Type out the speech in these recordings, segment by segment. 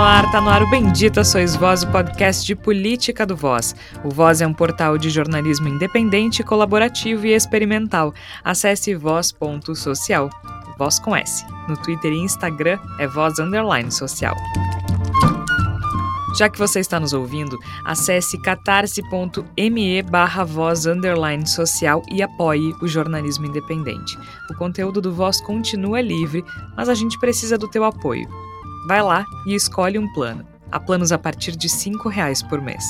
no ar, tá no ar o Bendita Sois Voz, o podcast de política do Voz. O Voz é um portal de jornalismo independente, colaborativo e experimental. Acesse voz.social. Voz com S. No Twitter e Instagram é voz underline social. Já que você está nos ouvindo, acesse catarse.me barra voz underline social e apoie o jornalismo independente. O conteúdo do Voz continua livre, mas a gente precisa do teu apoio. Vai lá e escolhe um plano. Há planos a partir de R$ reais por mês.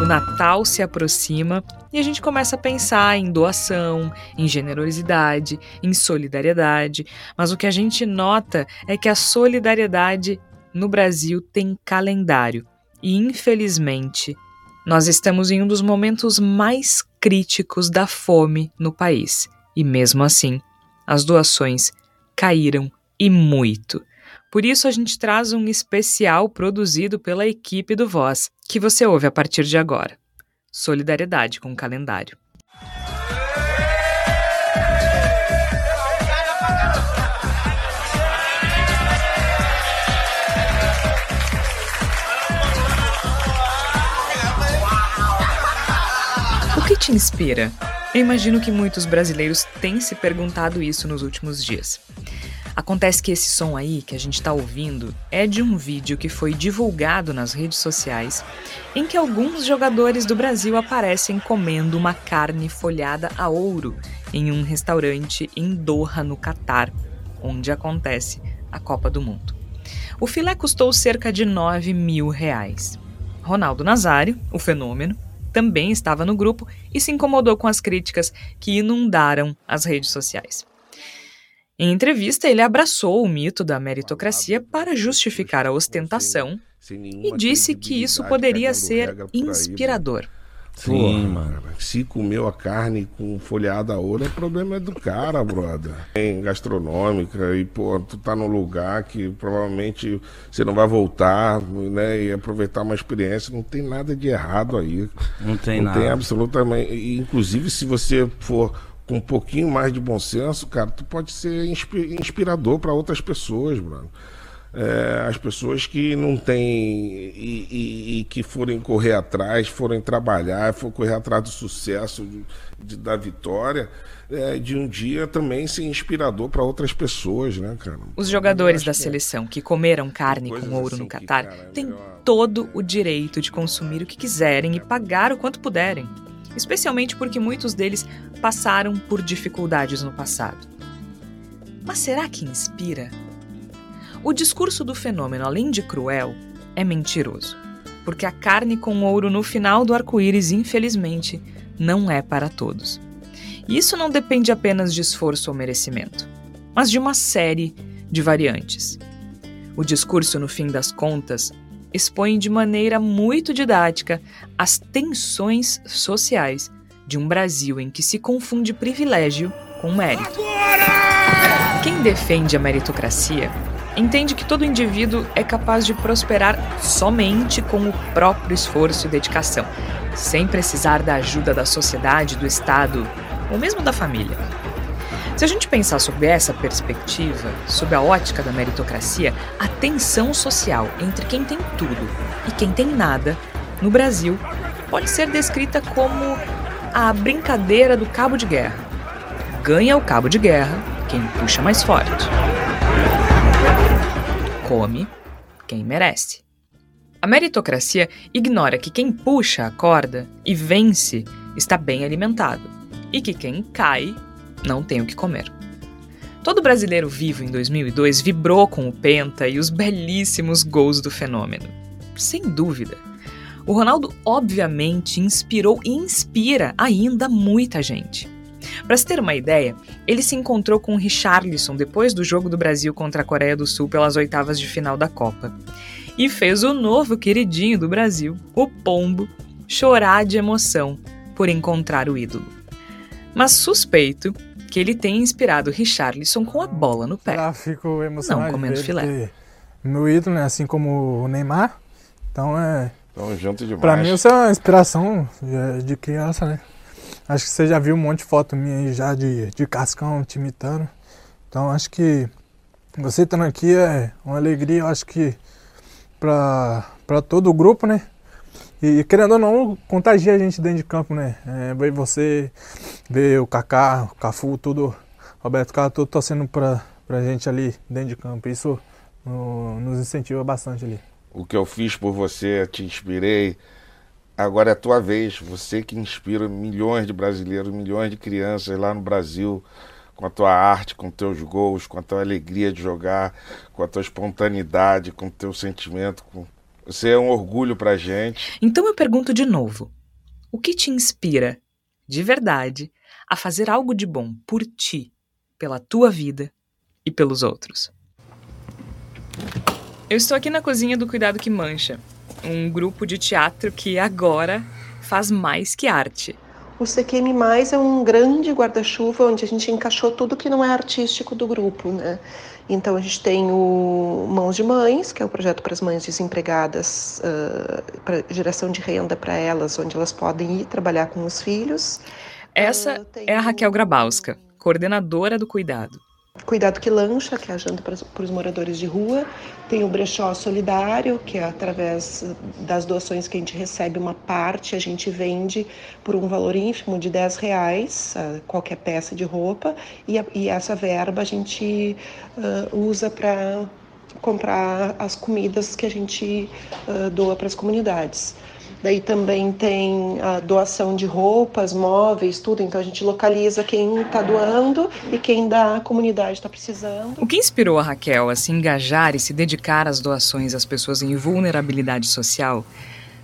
O Natal se aproxima e a gente começa a pensar em doação, em generosidade, em solidariedade, mas o que a gente nota é que a solidariedade no Brasil tem calendário e, infelizmente, nós estamos em um dos momentos mais críticos da fome no país e, mesmo assim, as doações caíram e muito. Por isso, a gente traz um especial produzido pela equipe do Voz, que você ouve a partir de agora. Solidariedade com o calendário. O que te inspira? Eu imagino que muitos brasileiros têm se perguntado isso nos últimos dias. Acontece que esse som aí que a gente está ouvindo é de um vídeo que foi divulgado nas redes sociais em que alguns jogadores do Brasil aparecem comendo uma carne folhada a ouro em um restaurante em Doha, no Catar, onde acontece a Copa do Mundo. O filé custou cerca de 9 mil reais. Ronaldo Nazário, o fenômeno, também estava no grupo e se incomodou com as críticas que inundaram as redes sociais. Em entrevista, ele abraçou o mito da meritocracia para justificar a ostentação e disse que isso poderia ser inspirador. Sim, mano. Se comeu a carne com folhada a ouro, o problema é do cara, brother. Em gastronômica, e, pô, tu tá num lugar que provavelmente você não vai voltar, né? E aproveitar uma experiência. Não tem nada de errado aí. Não tem não nada. Não tem absolutamente. E, inclusive, se você for com um pouquinho mais de bom senso, cara, tu pode ser inspirador para outras pessoas, mano. É, as pessoas que não têm e, e, e, que forem correr atrás, forem trabalhar, forem correr atrás do sucesso, de, de da vitória, é, de um dia também ser inspirador para outras pessoas, né, cara? Os jogadores da seleção que comeram carne com ouro assim no Catar têm melhor... todo o direito de consumir o que quiserem e pagar o quanto puderem especialmente porque muitos deles passaram por dificuldades no passado. Mas será que inspira? O discurso do fenômeno, além de cruel, é mentiroso, porque a carne com ouro no final do arco-íris, infelizmente, não é para todos. E isso não depende apenas de esforço ou merecimento, mas de uma série de variantes. O discurso, no fim das contas, expõe de maneira muito didática as tensões sociais de um Brasil em que se confunde privilégio com mérito. Quem defende a meritocracia entende que todo indivíduo é capaz de prosperar somente com o próprio esforço e dedicação, sem precisar da ajuda da sociedade, do Estado ou mesmo da família. Se a gente pensar sob essa perspectiva, sob a ótica da meritocracia, a tensão social entre quem tem tudo e quem tem nada no Brasil pode ser descrita como a brincadeira do cabo de guerra. Ganha o cabo de guerra quem puxa mais forte. Come quem merece. A meritocracia ignora que quem puxa a corda e vence está bem alimentado e que quem cai não tem o que comer. Todo brasileiro vivo em 2002 vibrou com o Penta e os belíssimos gols do fenômeno. Sem dúvida. O Ronaldo obviamente inspirou e inspira ainda muita gente. Para se ter uma ideia, ele se encontrou com o Richarlison depois do jogo do Brasil contra a Coreia do Sul pelas oitavas de final da Copa. E fez o novo queridinho do Brasil, o Pombo, chorar de emoção por encontrar o ídolo. Mas suspeito que ele tenha inspirado Richarlison com a bola no pé. Já fico emocionado. Não comendo filé. Meu ídolo, né, assim como o Neymar, então é. Então, junto demais. Pra mim, isso é uma inspiração de criança, né? Acho que você já viu um monte de foto minha aí já de, de cascão te imitando. Então acho que Você estando aqui é uma alegria, eu acho que para todo o grupo, né? E querendo ou não, contagia a gente dentro de campo, né? É, ver você, ver o Kaká, o Cafu, tudo, Roberto Carlos, tudo torcendo pra, pra gente ali dentro de campo. Isso no, nos incentiva bastante ali. O que eu fiz por você, te inspirei. Agora é a tua vez. Você que inspira milhões de brasileiros, milhões de crianças lá no Brasil com a tua arte, com teus gols, com a tua alegria de jogar, com a tua espontaneidade, com o teu sentimento, com você é um orgulho pra gente. Então eu pergunto de novo: o que te inspira, de verdade, a fazer algo de bom por ti, pela tua vida e pelos outros? Eu estou aqui na cozinha do Cuidado que Mancha, um grupo de teatro que agora faz mais que arte. O CQM Mais é um grande guarda-chuva onde a gente encaixou tudo que não é artístico do grupo, né? Então a gente tem o Mãos de Mães, que é o projeto para as mães desempregadas, uh, para geração de renda para elas, onde elas podem ir trabalhar com os filhos. Essa uh, é a Raquel Grabowska, coordenadora do cuidado. Cuidado que Lancha, que é a janta para, os moradores de rua. Tem o Brechó Solidário, que é através das doações que a gente recebe uma parte, a gente vende por um valor ínfimo de 10 reais, qualquer peça de roupa, e, a, e essa verba a gente uh, usa para comprar as comidas que a gente uh, doa para as comunidades. Daí também tem a doação de roupas, móveis, tudo. Então a gente localiza quem está doando e quem da comunidade está precisando. O que inspirou a Raquel a se engajar e se dedicar às doações às pessoas em vulnerabilidade social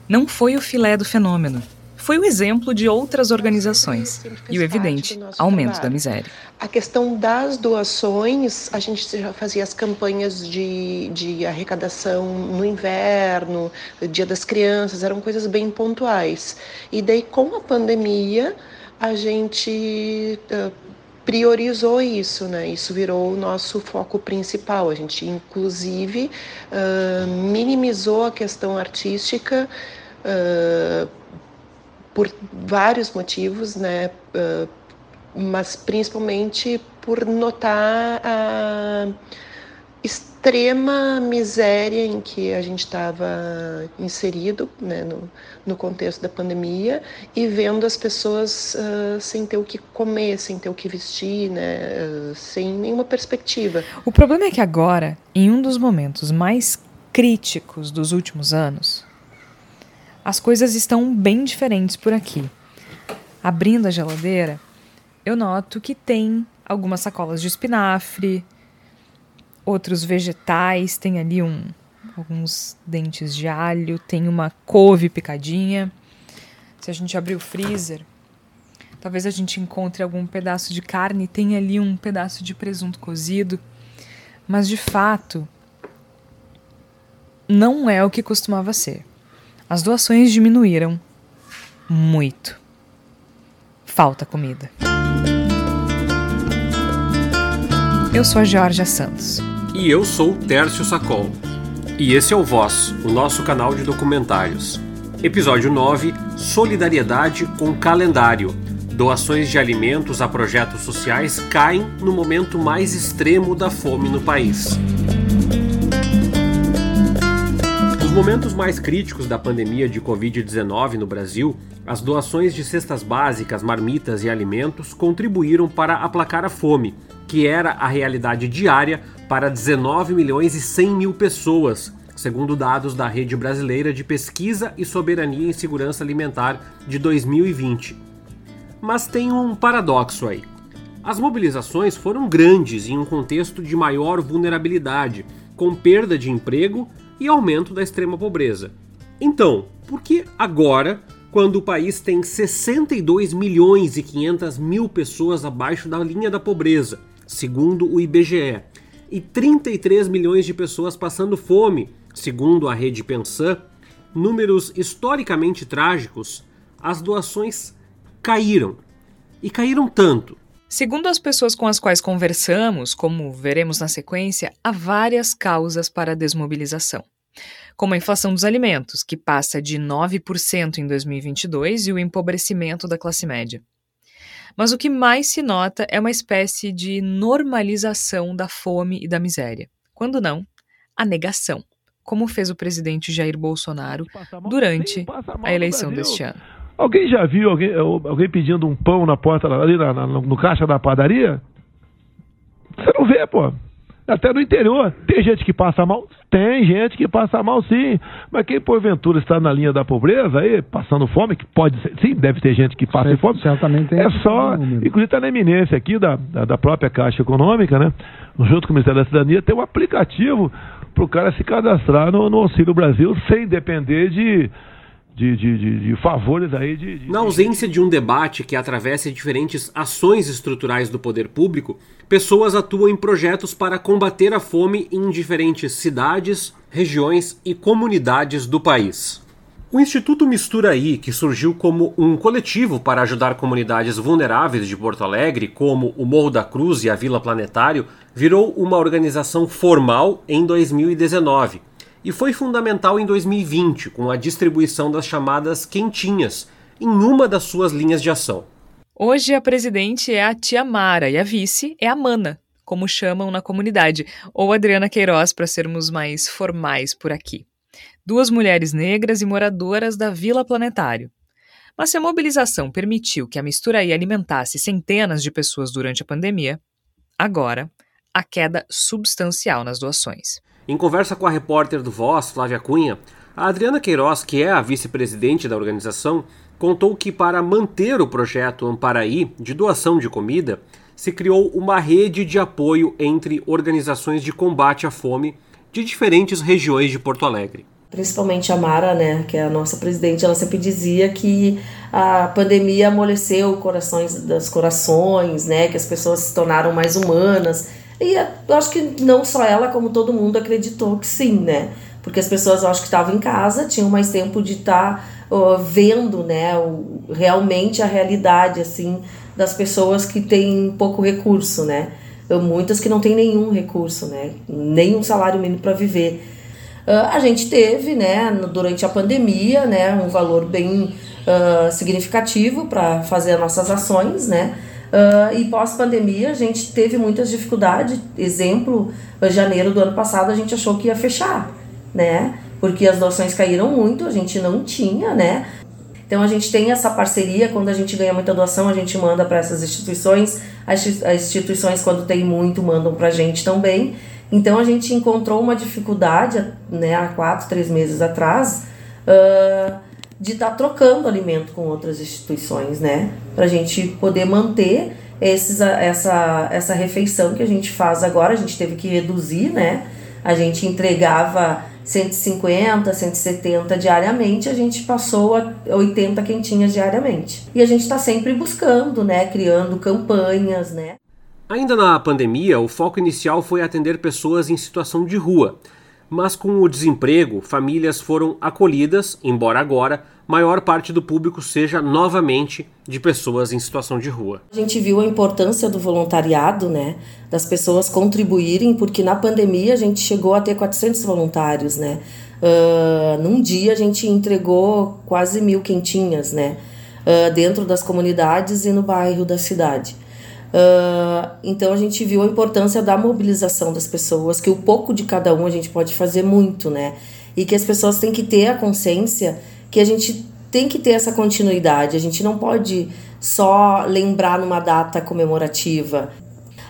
não foi o filé do fenômeno, foi o exemplo de outras organizações e o evidente aumento da miséria. A questão das doações, a gente já fazia as campanhas de, de arrecadação no inverno, Dia das Crianças, eram coisas bem pontuais. E daí, com a pandemia, a gente uh, priorizou isso, né? Isso virou o nosso foco principal. A gente, inclusive, uh, minimizou a questão artística. Uh, por vários motivos, né? Uh, mas principalmente por notar a extrema miséria em que a gente estava inserido né, no, no, contexto da pandemia e vendo as pessoas uh, sem ter o que comer, sem ter o que vestir, né, uh, sem nenhuma perspectiva. O problema é que agora, em um dos momentos mais críticos dos últimos anos, as coisas estão bem diferentes por aqui. Abrindo a geladeira, eu noto que tem algumas sacolas de espinafre, outros vegetais, tem ali um, alguns dentes de alho, tem uma couve picadinha. Se a gente abrir o freezer, talvez a gente encontre algum pedaço de carne, tem ali um pedaço de presunto cozido. Mas de fato, não é o que costumava ser. As doações diminuíram muito. Falta comida. Eu sou a Georgia Santos. E eu sou o Tércio Sacol. E esse é o Voz, o nosso canal de documentários. Episódio 9: Solidariedade com calendário. Doações de alimentos a projetos sociais caem no momento mais extremo da fome no país momentos mais críticos da pandemia de Covid-19 no Brasil, as doações de cestas básicas, marmitas e alimentos contribuíram para aplacar a fome, que era a realidade diária para 19 milhões e 100 mil pessoas, segundo dados da Rede Brasileira de Pesquisa e Soberania em Segurança Alimentar de 2020. Mas tem um paradoxo aí. As mobilizações foram grandes em um contexto de maior vulnerabilidade, com perda de emprego e aumento da extrema pobreza. Então, por que agora, quando o país tem 62 milhões e 500 mil pessoas abaixo da linha da pobreza, segundo o IBGE, e 33 milhões de pessoas passando fome, segundo a rede Pensan, números historicamente trágicos, as doações caíram. E caíram tanto Segundo as pessoas com as quais conversamos, como veremos na sequência, há várias causas para a desmobilização. Como a inflação dos alimentos, que passa de 9% em 2022, e o empobrecimento da classe média. Mas o que mais se nota é uma espécie de normalização da fome e da miséria. Quando não, a negação, como fez o presidente Jair Bolsonaro durante a eleição deste ano. Alguém já viu alguém, alguém pedindo um pão na porta ali na, na, no caixa da padaria? Você não vê, pô. Até no interior. Tem gente que passa mal? Tem gente que passa mal, sim. Mas quem porventura está na linha da pobreza aí, passando fome, que pode ser, sim, deve ter gente que passa Cer fome. Certamente tem. É só, inclusive está na eminência aqui da, da, da, própria Caixa Econômica, né? Junto com o Ministério da Cidadania, tem um aplicativo para o cara se cadastrar no, no Auxílio Brasil sem depender de de, de, de, de favores aí de, Na ausência de um debate que atravesse diferentes ações estruturais do poder público, pessoas atuam em projetos para combater a fome em diferentes cidades, regiões e comunidades do país. O Instituto Misturaí, que surgiu como um coletivo para ajudar comunidades vulneráveis de Porto Alegre, como o Morro da Cruz e a Vila Planetário, virou uma organização formal em 2019 e foi fundamental em 2020 com a distribuição das chamadas quentinhas em uma das suas linhas de ação. Hoje a presidente é a tia Mara e a vice é a Mana, como chamam na comunidade, ou Adriana Queiroz para sermos mais formais por aqui. Duas mulheres negras e moradoras da Vila Planetário. Mas se a mobilização permitiu que a mistura aí alimentasse centenas de pessoas durante a pandemia, agora a queda substancial nas doações. Em conversa com a repórter do Voz, Flávia Cunha, a Adriana Queiroz, que é a vice-presidente da organização, contou que para manter o projeto Amparaí de doação de comida, se criou uma rede de apoio entre organizações de combate à fome de diferentes regiões de Porto Alegre. Principalmente a Mara, né, que é a nossa presidente, ela sempre dizia que a pandemia amoleceu corações das corações, né, que as pessoas se tornaram mais humanas e eu acho que não só ela, como todo mundo acreditou que sim, né? Porque as pessoas, eu acho que estavam em casa, tinham mais tempo de estar tá, uh, vendo, né, o, realmente a realidade, assim, das pessoas que têm pouco recurso, né? Muitas que não têm nenhum recurso, né? Nenhum salário mínimo para viver. Uh, a gente teve, né, durante a pandemia, né, um valor bem uh, significativo para fazer as nossas ações, né? Uh, e pós-pandemia a gente teve muitas dificuldades. Exemplo, janeiro do ano passado a gente achou que ia fechar, né? Porque as doações caíram muito, a gente não tinha, né? Então a gente tem essa parceria, quando a gente ganha muita doação, a gente manda para essas instituições. As instituições, quando tem muito, mandam para a gente também. Então a gente encontrou uma dificuldade, né, há quatro, três meses atrás. Uh, de estar tá trocando alimento com outras instituições, né? Para a gente poder manter esses, essa, essa refeição que a gente faz agora. A gente teve que reduzir, né? A gente entregava 150, 170 diariamente, a gente passou a 80 quentinhas diariamente. E a gente está sempre buscando, né? Criando campanhas, né? Ainda na pandemia, o foco inicial foi atender pessoas em situação de rua mas com o desemprego, famílias foram acolhidas, embora agora maior parte do público seja novamente de pessoas em situação de rua. A gente viu a importância do voluntariado, né, das pessoas contribuírem, porque na pandemia a gente chegou a ter 400 voluntários, né. Uh, num dia a gente entregou quase mil quentinhas, né, uh, dentro das comunidades e no bairro da cidade. Uh, então a gente viu a importância da mobilização das pessoas, que o pouco de cada um a gente pode fazer muito, né? E que as pessoas têm que ter a consciência que a gente tem que ter essa continuidade, a gente não pode só lembrar numa data comemorativa.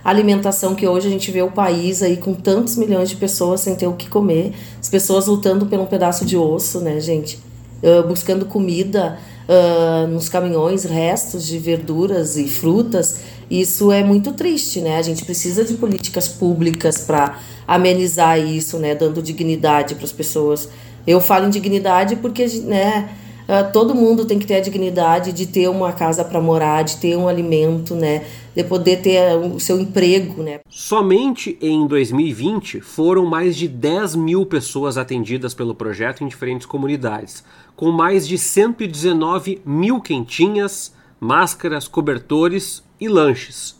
A alimentação que hoje a gente vê o país aí com tantos milhões de pessoas sem ter o que comer, as pessoas lutando por um pedaço de osso, né, gente? Uh, buscando comida uh, nos caminhões, restos de verduras e frutas isso é muito triste, né? A gente precisa de políticas públicas para amenizar isso, né? Dando dignidade para as pessoas. Eu falo em dignidade porque, né? Ah, todo mundo tem que ter a dignidade de ter uma casa para morar, de ter um alimento, né? De poder ter o seu emprego, né? Somente em 2020 foram mais de 10 mil pessoas atendidas pelo projeto em diferentes comunidades, com mais de 119 mil quentinhas, máscaras, cobertores e lanches.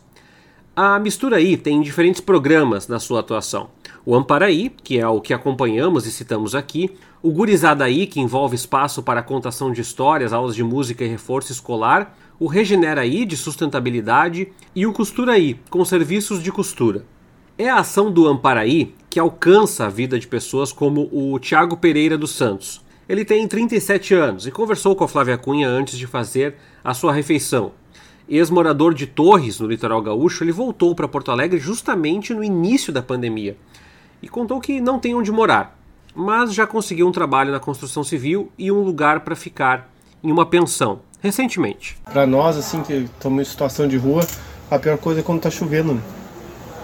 A Misturaí tem diferentes programas na sua atuação. O Amparaí, que é o que acompanhamos e citamos aqui, o Gurizadaí, que envolve espaço para contação de histórias, aulas de música e reforço escolar, o Regeneraí de sustentabilidade e o Costuraí com serviços de costura. É a ação do Amparaí que alcança a vida de pessoas como o Tiago Pereira dos Santos. Ele tem 37 anos e conversou com a Flávia Cunha antes de fazer a sua refeição. Ex-morador de Torres, no litoral gaúcho, ele voltou para Porto Alegre justamente no início da pandemia e contou que não tem onde morar, mas já conseguiu um trabalho na construção civil e um lugar para ficar em uma pensão, recentemente. Para nós, assim, que estamos em situação de rua, a pior coisa é quando tá chovendo, né?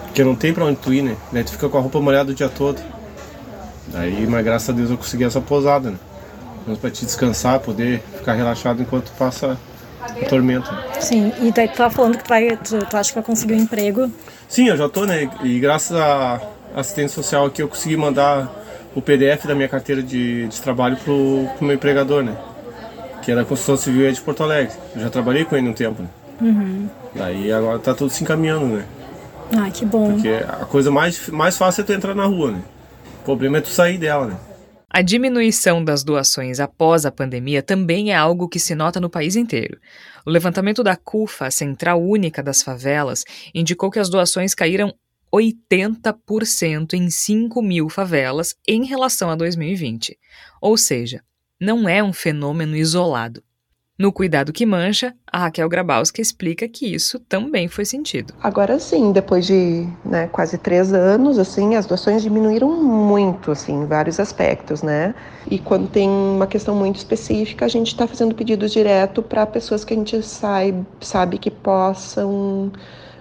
Porque não tem para onde tu ir, né? Daí tu fica com a roupa molhada o dia todo. Daí, mas graças a Deus eu consegui essa posada, né? Vamos para te descansar, poder ficar relaxado enquanto passa a tormenta. Sim, e daí tu tá falando que tu, vai, tu, tu acha que vai conseguir um emprego? Sim, eu já tô, né? E graças à assistência social aqui eu consegui mandar o PDF da minha carteira de, de trabalho pro, pro meu empregador, né? Que era a construção civil de Porto Alegre. Eu já trabalhei com ele um tempo, né? Uhum. Daí agora tá tudo se encaminhando, né? Ah, que bom. Porque a coisa mais, mais fácil é tu entrar na rua, né? O problema é tu sair dela, né? A diminuição das doações após a pandemia também é algo que se nota no país inteiro. O levantamento da CUFA, a Central Única das Favelas, indicou que as doações caíram 80% em 5 mil favelas em relação a 2020. Ou seja, não é um fenômeno isolado. No Cuidado que Mancha, a Raquel Grabowska explica que isso também foi sentido. Agora sim, depois de né, quase três anos, assim, as doações diminuíram muito, assim, em vários aspectos, né? E quando tem uma questão muito específica, a gente está fazendo pedidos direto para pessoas que a gente sabe, sabe que possam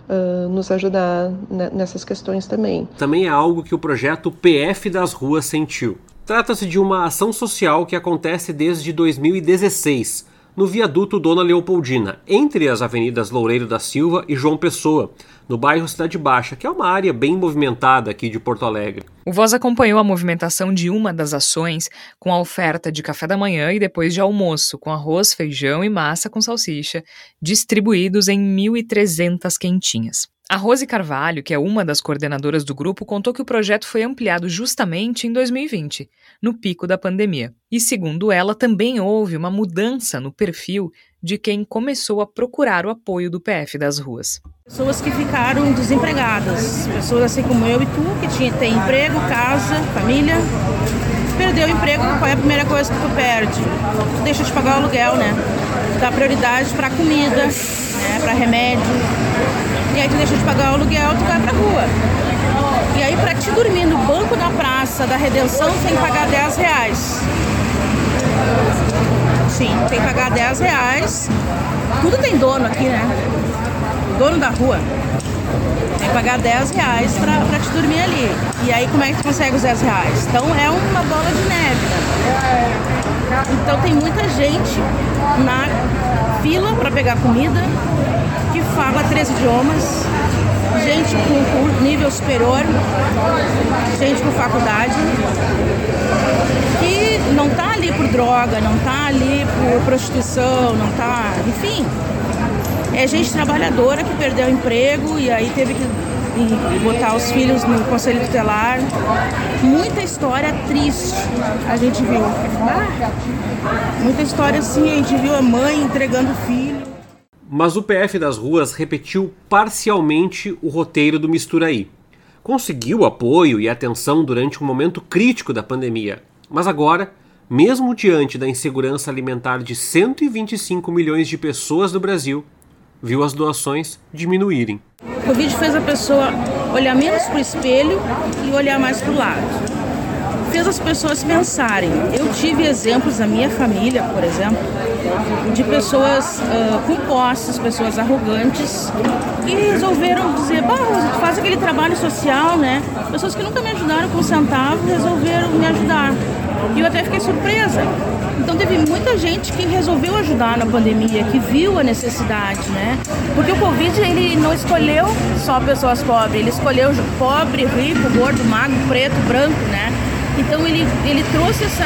Uh, nos ajudar nessas questões também. Também é algo que o projeto PF das Ruas sentiu. Trata-se de uma ação social que acontece desde 2016 no viaduto Dona Leopoldina, entre as avenidas Loureiro da Silva e João Pessoa, no bairro Cidade Baixa, que é uma área bem movimentada aqui de Porto Alegre. O Voz acompanhou a movimentação de uma das ações com a oferta de café da manhã e depois de almoço, com arroz, feijão e massa com salsicha, distribuídos em 1.300 quentinhas. A Rose Carvalho, que é uma das coordenadoras do grupo, contou que o projeto foi ampliado justamente em 2020, no pico da pandemia. E, segundo ela, também houve uma mudança no perfil de quem começou a procurar o apoio do PF das ruas. Pessoas que ficaram desempregadas, pessoas assim como eu e tu, que tinha, tem emprego, casa, família. Perdeu o emprego, qual é a primeira coisa que tu perde? Tu deixa de pagar o aluguel, né? Dá prioridade para comida, né? para remédio e aí tu deixa de pagar o aluguel, tu vai pra rua. E aí pra te dormir no banco da praça da Redenção tem que pagar 10 reais. Sim, tem que pagar 10 reais. Tudo tem dono aqui, né? Dono da rua. Tem que pagar 10 reais pra, pra te dormir ali. E aí como é que tu consegue os 10 reais? Então é uma bola de neve. Então tem muita gente na fila para pegar comida, fala três idiomas, gente com nível superior, gente com faculdade, que não tá ali por droga, não tá ali por prostituição, não tá. Enfim. É gente trabalhadora que perdeu o emprego e aí teve que botar os filhos no conselho tutelar. Muita história triste a gente viu. Muita história assim, a gente viu a mãe entregando o filho. Mas o PF das ruas repetiu parcialmente o roteiro do Misturaí. Conseguiu apoio e atenção durante um momento crítico da pandemia, mas agora, mesmo diante da insegurança alimentar de 125 milhões de pessoas no Brasil, viu as doações diminuírem. O Covid fez a pessoa olhar menos para o espelho e olhar mais para o lado. Fez as pessoas pensarem. Eu tive exemplos na minha família, por exemplo, de pessoas uh, com posses, pessoas arrogantes, que resolveram dizer, bah, faz aquele trabalho social, né? Pessoas que nunca me ajudaram com um centavo resolveram me ajudar. E eu até fiquei surpresa. Então teve muita gente que resolveu ajudar na pandemia, que viu a necessidade, né? Porque o Covid ele não escolheu só pessoas pobres, ele escolheu pobre, rico, gordo, magro, preto, branco, né? Então ele, ele trouxe essa.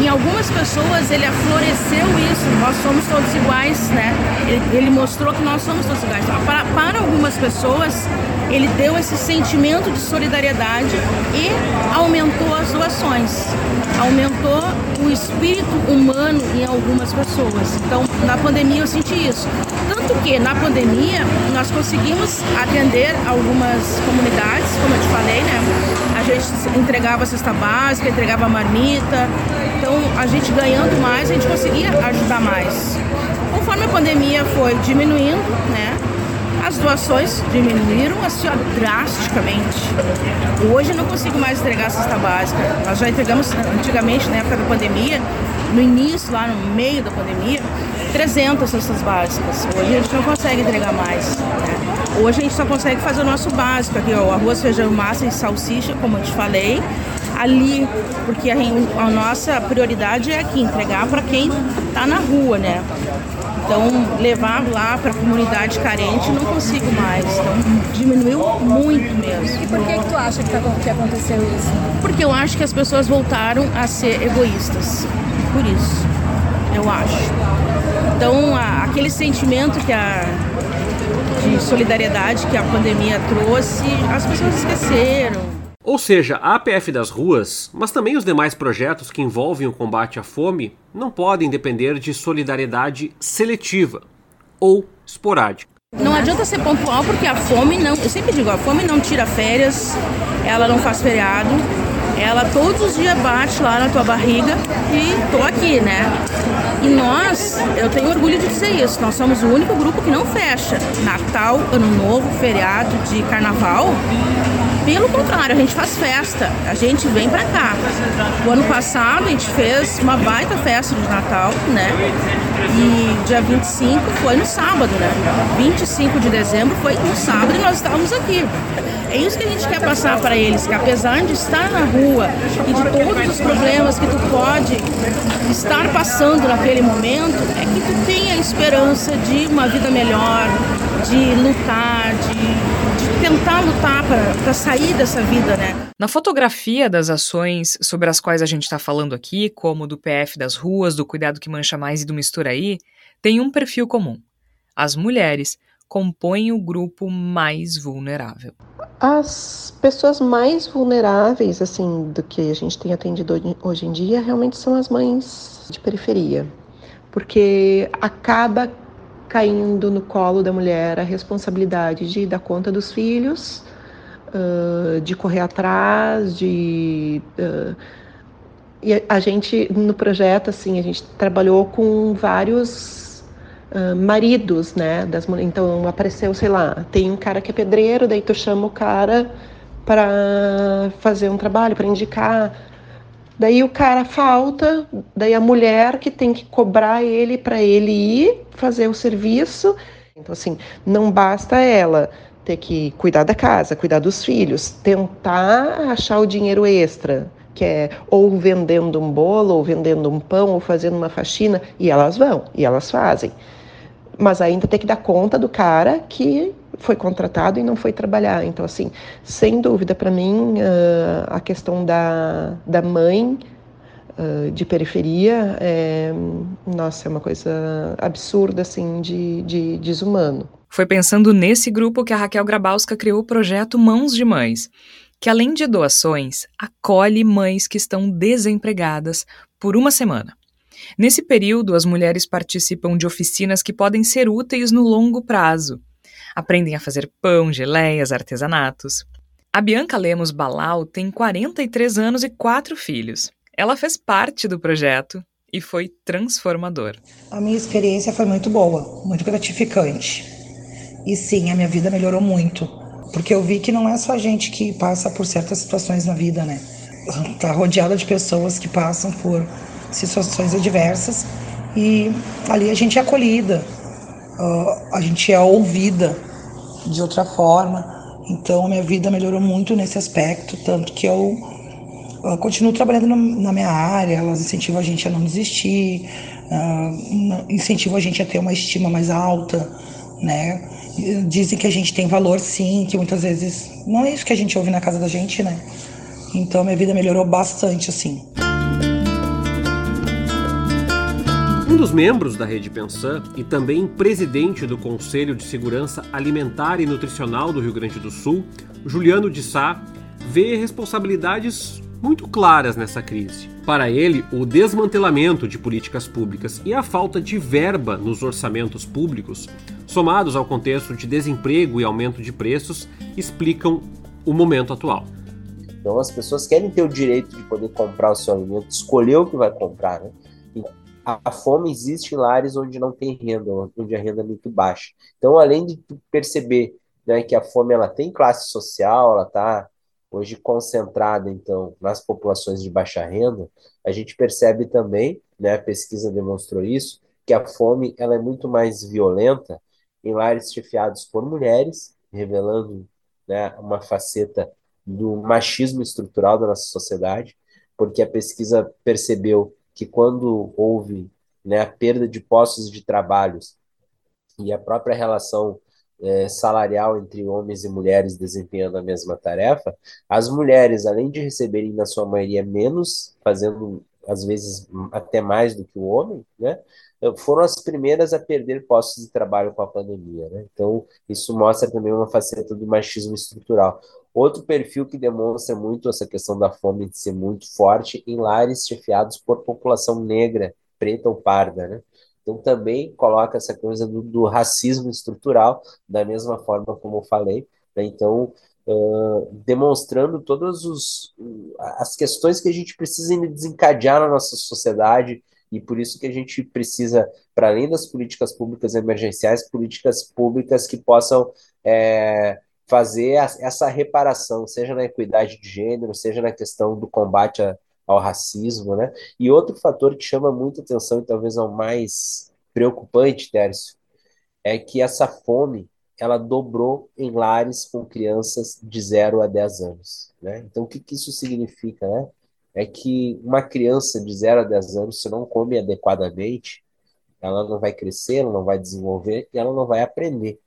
Em algumas pessoas ele afloreceu isso. Nós somos todos iguais, né? Ele, ele mostrou que nós somos todos iguais. Para, para algumas pessoas ele deu esse sentimento de solidariedade e aumentou as doações, aumentou o espírito humano em algumas pessoas. Então, na pandemia eu senti isso. Tanto que na pandemia nós conseguimos atender algumas comunidades, como eu te falei, né? A gente entregava cesta básica, entregava marmita. Então, a gente ganhando mais, a gente conseguia ajudar mais. Conforme a pandemia foi diminuindo, né? As doações diminuíram assim, ó, drasticamente. Hoje não consigo mais entregar a cesta básica. Nós já entregamos antigamente, na época da pandemia, no início, lá no meio da pandemia, 300 cestas básicas. Hoje a gente não consegue entregar mais. Né? Hoje a gente só consegue fazer o nosso básico aqui, ó, arroz, feijão, massa e salsicha, como eu te falei. Ali, porque a, a nossa prioridade é aqui, entregar para quem está na rua, né? Então, levar lá para a comunidade carente não consigo mais. Então, diminuiu muito mesmo. E por que, que tu acha que, tá, que aconteceu isso? Porque eu acho que as pessoas voltaram a ser egoístas. Por isso, eu acho. Então, a, aquele sentimento que a, de solidariedade que a pandemia trouxe, as pessoas esqueceram. Ou seja, a APF das ruas, mas também os demais projetos que envolvem o combate à fome, não podem depender de solidariedade seletiva ou esporádica. Não adianta ser pontual porque a fome não, eu sempre digo, a fome não tira férias, ela não faz feriado, ela todos os dias bate lá na tua barriga e tô aqui, né? E nós, eu tenho orgulho de dizer isso, nós somos o único grupo que não fecha Natal, Ano Novo, feriado de carnaval, pelo contrário, a gente faz festa, a gente vem pra cá. O ano passado a gente fez uma baita festa de Natal, né? E dia 25 foi no sábado, né? 25 de dezembro foi no sábado e nós estávamos aqui. É isso que a gente quer passar para eles, que apesar de estar na rua e de todos os problemas que tu pode estar passando naquele momento, é que tu tenha esperança de uma vida melhor, de lutar, de tentar lutar para sair dessa vida, né? Na fotografia das ações sobre as quais a gente está falando aqui, como do PF das ruas, do Cuidado que Mancha Mais e do Mistura Aí, tem um perfil comum. As mulheres compõem o grupo mais vulnerável. As pessoas mais vulneráveis, assim, do que a gente tem atendido hoje em dia, realmente são as mães de periferia, porque acaba caindo no colo da mulher a responsabilidade de dar conta dos filhos, de correr atrás, de uh, e a gente no projeto assim a gente trabalhou com vários uh, maridos, né? Das, então apareceu, sei lá, tem um cara que é pedreiro, daí tu chama o cara para fazer um trabalho, para indicar. Daí o cara falta, daí a mulher que tem que cobrar ele para ele ir fazer o serviço. Então assim, não basta ela ter que cuidar da casa, cuidar dos filhos, tentar achar o dinheiro extra, que é ou vendendo um bolo, ou vendendo um pão, ou fazendo uma faxina, e elas vão, e elas fazem mas ainda tem que dar conta do cara que foi contratado e não foi trabalhar. Então, assim, sem dúvida, para mim, uh, a questão da, da mãe uh, de periferia é, nossa, é uma coisa absurda, assim, de, de desumano. Foi pensando nesse grupo que a Raquel Grabowska criou o projeto Mãos de Mães, que além de doações, acolhe mães que estão desempregadas por uma semana. Nesse período, as mulheres participam de oficinas que podem ser úteis no longo prazo. Aprendem a fazer pão, geleias, artesanatos. A Bianca Lemos Balau tem 43 anos e quatro filhos. Ela fez parte do projeto e foi transformador. A minha experiência foi muito boa, muito gratificante. E sim, a minha vida melhorou muito, porque eu vi que não é só a gente que passa por certas situações na vida, né? Tá rodeada de pessoas que passam por situações adversas e ali a gente é acolhida, a gente é ouvida de outra forma. Então a minha vida melhorou muito nesse aspecto, tanto que eu, continuo trabalhando na minha área, elas incentivam a gente a não desistir, incentivam a gente a ter uma estima mais alta, né? Dizem que a gente tem valor sim, que muitas vezes não é isso que a gente ouve na casa da gente, né? Então minha vida melhorou bastante assim. Um dos membros da Rede Pensan e também presidente do Conselho de Segurança Alimentar e Nutricional do Rio Grande do Sul, Juliano de Sá, vê responsabilidades muito claras nessa crise. Para ele, o desmantelamento de políticas públicas e a falta de verba nos orçamentos públicos, somados ao contexto de desemprego e aumento de preços, explicam o momento atual. Então as pessoas querem ter o direito de poder comprar o seu alimento, escolher o que vai comprar, né? A fome existe em lares onde não tem renda, onde a renda é muito baixa. Então, além de perceber né, que a fome ela tem classe social, ela está hoje concentrada então nas populações de baixa renda, a gente percebe também, né, a pesquisa demonstrou isso, que a fome ela é muito mais violenta em lares chefiados por mulheres, revelando né, uma faceta do machismo estrutural da nossa sociedade, porque a pesquisa percebeu que quando houve né, a perda de postos de trabalhos e a própria relação é, salarial entre homens e mulheres desempenhando a mesma tarefa, as mulheres, além de receberem, na sua maioria, menos, fazendo às vezes até mais do que o homem, né, foram as primeiras a perder postos de trabalho com a pandemia. Né? Então, isso mostra também uma faceta do machismo estrutural. Outro perfil que demonstra muito essa questão da fome de ser muito forte em lares chefiados por população negra, preta ou parda, né? Então também coloca essa coisa do, do racismo estrutural, da mesma forma como eu falei. Né? Então, uh, demonstrando todas os, as questões que a gente precisa desencadear na nossa sociedade, e por isso que a gente precisa, para além das políticas públicas emergenciais, políticas públicas que possam é, fazer essa reparação, seja na equidade de gênero, seja na questão do combate a, ao racismo, né? E outro fator que chama muita atenção e talvez é o mais preocupante, Tércio, é que essa fome ela dobrou em lares com crianças de 0 a 10 anos, né? Então o que, que isso significa, né? É que uma criança de 0 a 10 anos, se não come adequadamente, ela não vai crescer, ela não vai desenvolver e ela não vai aprender.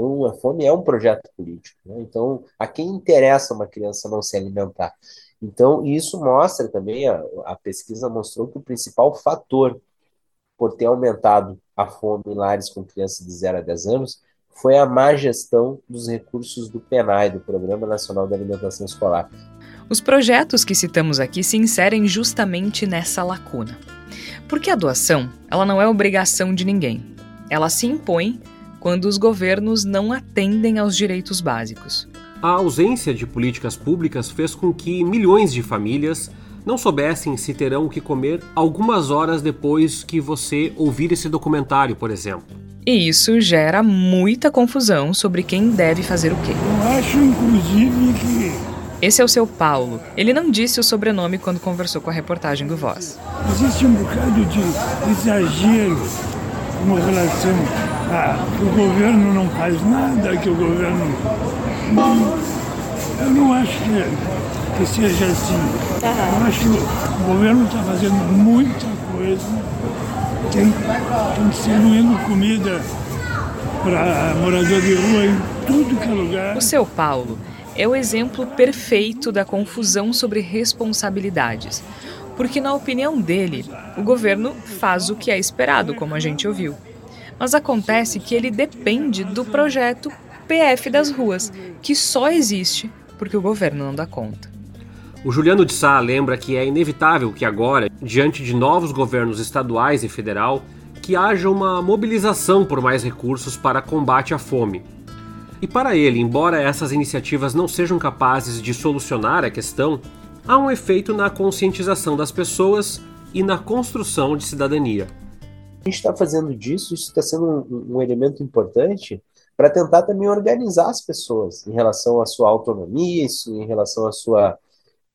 Então, a fome é um projeto político. Né? Então, a quem interessa uma criança não se alimentar? Então, isso mostra também, a, a pesquisa mostrou que o principal fator por ter aumentado a fome em lares com crianças de 0 a 10 anos foi a má gestão dos recursos do PENAI, do Programa Nacional de Alimentação Escolar. Os projetos que citamos aqui se inserem justamente nessa lacuna. Porque a doação, ela não é obrigação de ninguém. Ela se impõe quando os governos não atendem aos direitos básicos. A ausência de políticas públicas fez com que milhões de famílias não soubessem se terão o que comer algumas horas depois que você ouvir esse documentário, por exemplo. E isso gera muita confusão sobre quem deve fazer o quê. Eu acho, inclusive, que. Esse é o seu Paulo. Ele não disse o sobrenome quando conversou com a reportagem do Voz. Existe um bocado de exagero com relação que o governo não faz nada, que o governo. Eu não acho que, que seja assim. Eu acho que o governo está fazendo muita coisa, tem, tem distribuindo comida para morador de rua em tudo que é lugar. O seu Paulo é o exemplo perfeito da confusão sobre responsabilidades. Porque, na opinião dele, o governo faz o que é esperado, como a gente ouviu. Mas acontece que ele depende do projeto PF das ruas, que só existe porque o governo não dá conta. O Juliano de Sá lembra que é inevitável que agora, diante de novos governos estaduais e federal, que haja uma mobilização por mais recursos para combate à fome. E para ele, embora essas iniciativas não sejam capazes de solucionar a questão, há um efeito na conscientização das pessoas e na construção de cidadania. A gente está fazendo disso, isso está sendo um, um elemento importante para tentar também organizar as pessoas em relação à sua autonomia, isso, em relação à sua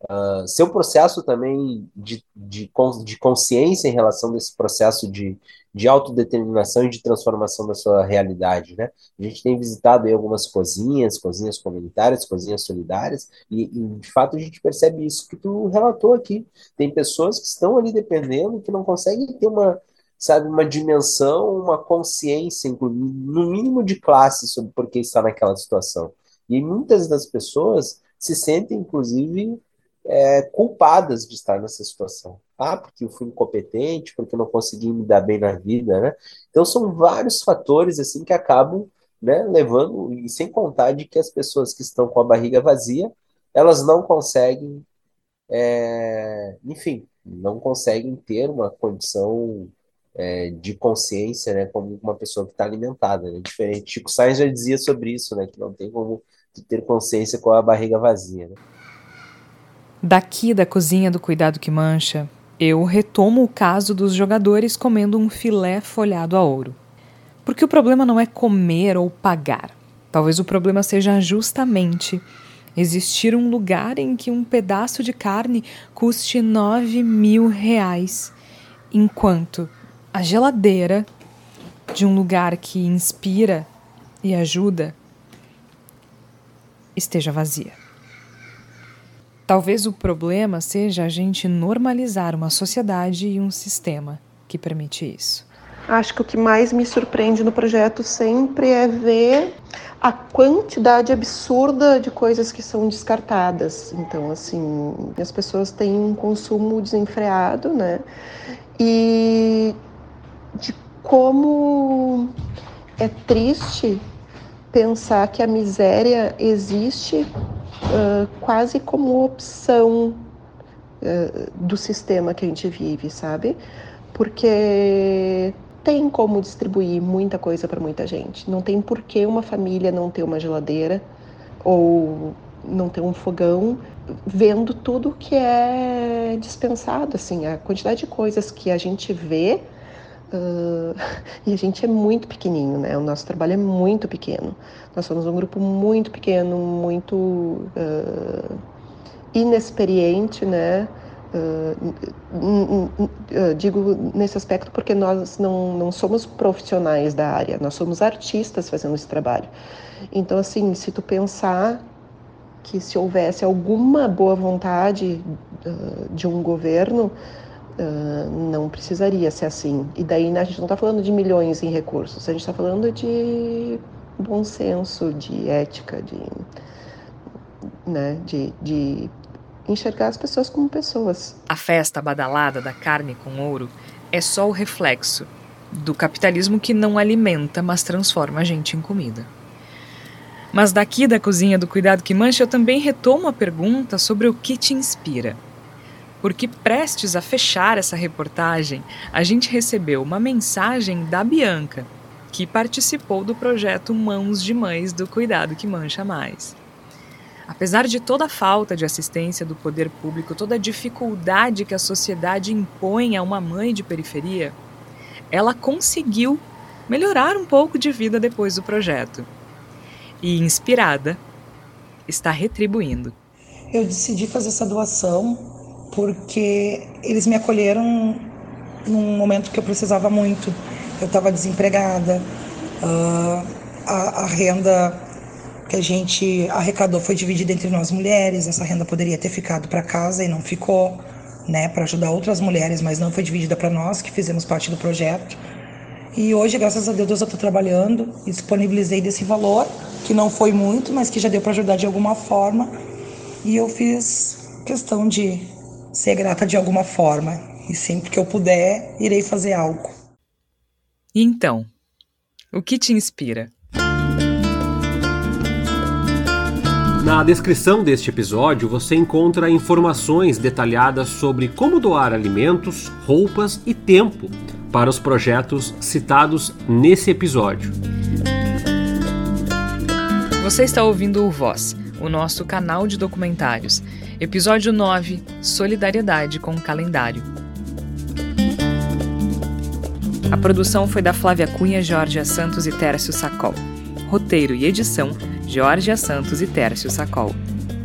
uh, seu processo também de, de, de consciência em relação desse processo de, de autodeterminação e de transformação da sua realidade, né? A gente tem visitado aí algumas cozinhas, cozinhas comunitárias, cozinhas solidárias, e, e, de fato a gente percebe isso que tu relatou aqui. Tem pessoas que estão ali dependendo, que não conseguem ter uma sabe, uma dimensão, uma consciência, no mínimo de classe, sobre por que está naquela situação. E muitas das pessoas se sentem, inclusive, é, culpadas de estar nessa situação. Ah, porque eu fui incompetente, porque eu não consegui me dar bem na vida, né? Então são vários fatores assim que acabam né, levando, e sem contar de que as pessoas que estão com a barriga vazia, elas não conseguem, é, enfim, não conseguem ter uma condição é, de consciência, né, como uma pessoa que está alimentada, né, diferente. Chico Sainz já dizia sobre isso, né, que não tem como ter consciência com a barriga vazia. Né? Daqui da cozinha do Cuidado que Mancha, eu retomo o caso dos jogadores comendo um filé folhado a ouro. Porque o problema não é comer ou pagar. Talvez o problema seja justamente existir um lugar em que um pedaço de carne custe nove mil reais, enquanto a geladeira de um lugar que inspira e ajuda esteja vazia. Talvez o problema seja a gente normalizar uma sociedade e um sistema que permite isso. Acho que o que mais me surpreende no projeto sempre é ver a quantidade absurda de coisas que são descartadas. Então, assim, as pessoas têm um consumo desenfreado, né? E de como é triste pensar que a miséria existe uh, quase como opção uh, do sistema que a gente vive, sabe? Porque tem como distribuir muita coisa para muita gente. Não tem por que uma família não ter uma geladeira ou não ter um fogão, vendo tudo que é dispensado, assim, a quantidade de coisas que a gente vê Uh, e a gente é muito pequenininho, né? O nosso trabalho é muito pequeno. Nós somos um grupo muito pequeno, muito uh, inexperiente, né? Uh, digo nesse aspecto porque nós não, não somos profissionais da área, nós somos artistas fazendo esse trabalho. Então, assim, se tu pensar que se houvesse alguma boa vontade de um governo, Uh, não precisaria ser assim. E daí né, a gente não está falando de milhões em recursos, a gente está falando de bom senso, de ética, de, né, de, de enxergar as pessoas como pessoas. A festa badalada da carne com ouro é só o reflexo do capitalismo que não alimenta, mas transforma a gente em comida. Mas daqui da cozinha do Cuidado que Mancha, eu também retomo a pergunta sobre o que te inspira porque prestes a fechar essa reportagem, a gente recebeu uma mensagem da Bianca, que participou do projeto Mãos de Mães do Cuidado que Mancha Mais. Apesar de toda a falta de assistência do poder público, toda a dificuldade que a sociedade impõe a uma mãe de periferia, ela conseguiu melhorar um pouco de vida depois do projeto. E inspirada, está retribuindo. Eu decidi fazer essa doação porque eles me acolheram num momento que eu precisava muito. Eu estava desempregada, uh, a, a renda que a gente arrecadou foi dividida entre nós mulheres. Essa renda poderia ter ficado para casa e não ficou, né, para ajudar outras mulheres, mas não foi dividida para nós que fizemos parte do projeto. E hoje, graças a Deus, eu estou trabalhando e disponibilizei desse valor, que não foi muito, mas que já deu para ajudar de alguma forma. E eu fiz questão de ser grata de alguma forma. E sempre que eu puder, irei fazer algo. E então, o que te inspira? Na descrição deste episódio você encontra informações detalhadas sobre como doar alimentos, roupas e tempo para os projetos citados nesse episódio. Você está ouvindo o Voz, o nosso canal de documentários Episódio 9 Solidariedade com o Calendário. A produção foi da Flávia Cunha, Jorge Santos e Tércio Sacol. Roteiro e edição: Jorge Santos e Tércio Sacol.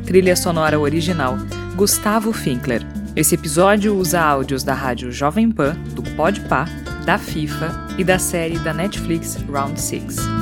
Trilha sonora original: Gustavo Finkler. Esse episódio usa áudios da rádio Jovem Pan, do Podpah, da FIFA e da série da Netflix Round 6.